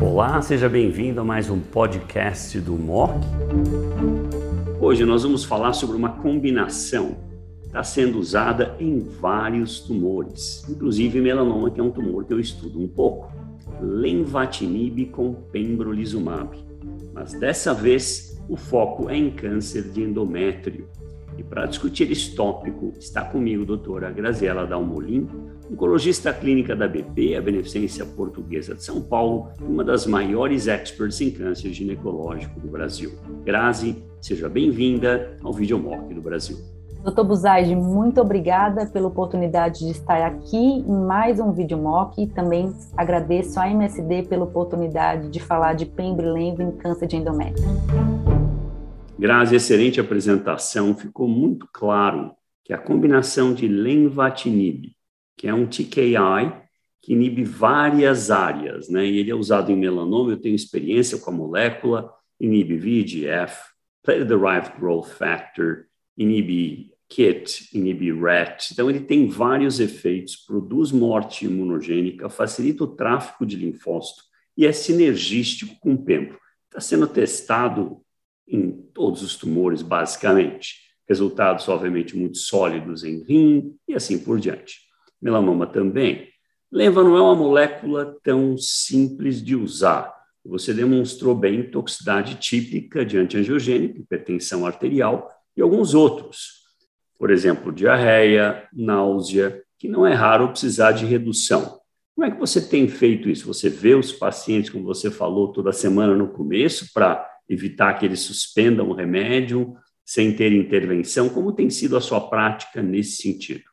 Olá, seja bem-vindo a mais um podcast do MOC. Hoje nós vamos falar sobre uma combinação que está sendo usada em vários tumores, inclusive melanoma, que é um tumor que eu estudo um pouco. Lenvatinib com pembrolizumab. Mas dessa vez o foco é em câncer de endométrio. E para discutir esse tópico está comigo a doutora Graziela Dalmolin, oncologista clínica da BP, a Beneficência Portuguesa de São Paulo, uma das maiores experts em câncer ginecológico do Brasil. Grazi, seja bem-vinda ao Videomock do Brasil. Doutor Buzaide, muito obrigada pela oportunidade de estar aqui em mais um Videomock e também agradeço à MSD pela oportunidade de falar de pembrolizumab em câncer de endométrio. Grazi, excelente apresentação. Ficou muito claro que a combinação de lenvatinib que é um TKI que inibe várias áreas, né? E ele é usado em melanoma, eu tenho experiência com a molécula, inibe VEGF, Platelet-Derived Growth Factor, inibe KIT, inibe RET. Então, ele tem vários efeitos, produz morte imunogênica, facilita o tráfico de linfócito e é sinergístico com o PEMPRO. Está sendo testado em todos os tumores, basicamente. Resultados, obviamente, muito sólidos em rim e assim por diante melanoma também. Lembra, não é uma molécula tão simples de usar. Você demonstrou bem toxicidade típica de antiangiogênico, hipertensão arterial e alguns outros. Por exemplo, diarreia, náusea, que não é raro precisar de redução. Como é que você tem feito isso? Você vê os pacientes, como você falou toda semana no começo, para evitar que eles suspendam o remédio sem ter intervenção? Como tem sido a sua prática nesse sentido?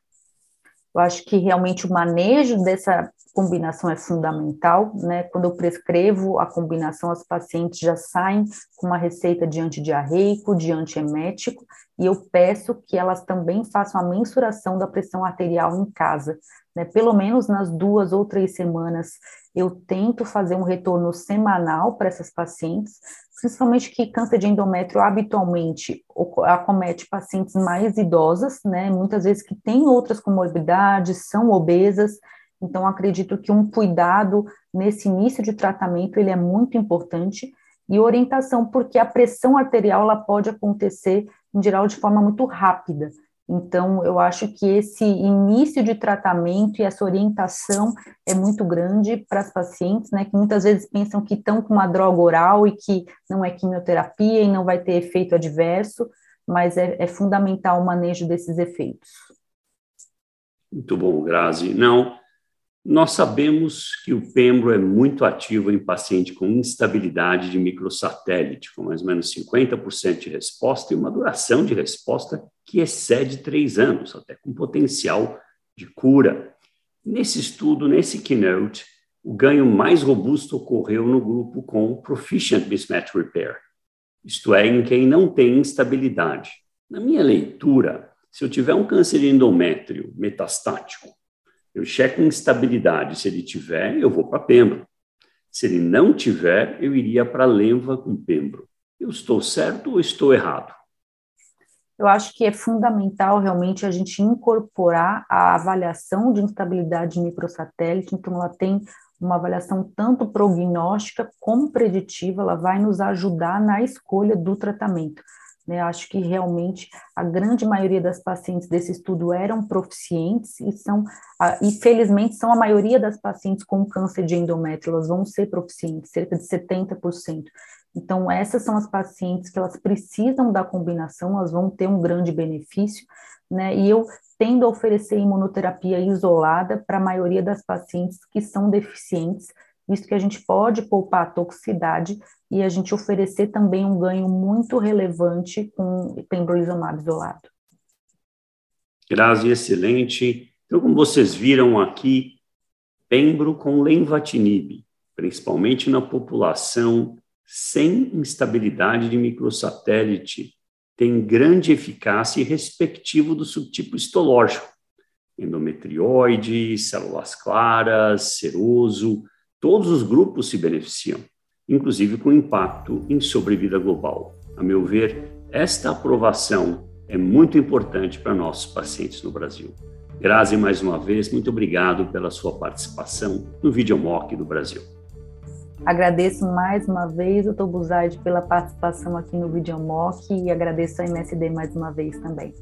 Eu acho que realmente o manejo dessa combinação é fundamental, né? Quando eu prescrevo a combinação, as pacientes já saem com uma receita de antidiarreico, de antiemético, e eu peço que elas também façam a mensuração da pressão arterial em casa, né? Pelo menos nas duas ou três semanas, eu tento fazer um retorno semanal para essas pacientes, principalmente que câncer de endométrio habitualmente acomete pacientes mais idosas, né, muitas vezes que têm outras comorbidades, são obesas, então acredito que um cuidado nesse início de tratamento ele é muito importante e orientação porque a pressão arterial ela pode acontecer em geral de forma muito rápida. Então, eu acho que esse início de tratamento e essa orientação é muito grande para as pacientes, né, que muitas vezes pensam que estão com uma droga oral e que não é quimioterapia e não vai ter efeito adverso, mas é, é fundamental o manejo desses efeitos. Muito bom, Grazi. Não, nós sabemos que o pembro é muito ativo em paciente com instabilidade de microsatélite, com mais ou menos 50% de resposta e uma duração de resposta que excede três anos, até com potencial de cura. Nesse estudo, nesse keynote, o ganho mais robusto ocorreu no grupo com Proficient Mismatch Repair, isto é, em quem não tem instabilidade. Na minha leitura, se eu tiver um câncer endométrio metastático, eu checo instabilidade. Se ele tiver, eu vou para Pembro. Se ele não tiver, eu iria para Lenva com Pembro. Eu estou certo ou estou errado? Eu acho que é fundamental realmente a gente incorporar a avaliação de instabilidade microsatélite, então ela tem uma avaliação tanto prognóstica como preditiva, ela vai nos ajudar na escolha do tratamento. Né? Acho que realmente a grande maioria das pacientes desse estudo eram proficientes e são, e felizmente são a maioria das pacientes com câncer de endométrio, elas vão ser proficientes, cerca de 70%. Então, essas são as pacientes que elas precisam da combinação, elas vão ter um grande benefício, né? E eu tendo a oferecer imunoterapia isolada para a maioria das pacientes que são deficientes, visto que a gente pode poupar a toxicidade e a gente oferecer também um ganho muito relevante com pembrolizumab isolado. Grazi, excelente. Então, como vocês viram aqui, pembro com lenvatinib, principalmente na população sem instabilidade de microsatélite, tem grande eficácia e respectivo do subtipo histológico, endometrioide, células claras, seroso, todos os grupos se beneficiam inclusive com impacto em sobrevida global. A meu ver, esta aprovação é muito importante para nossos pacientes no Brasil. Grazi, mais uma vez, muito obrigado pela sua participação no Videomock do Brasil. Agradeço mais uma vez, doutor Buzaide, pela participação aqui no Videomock e agradeço a MSD mais uma vez também.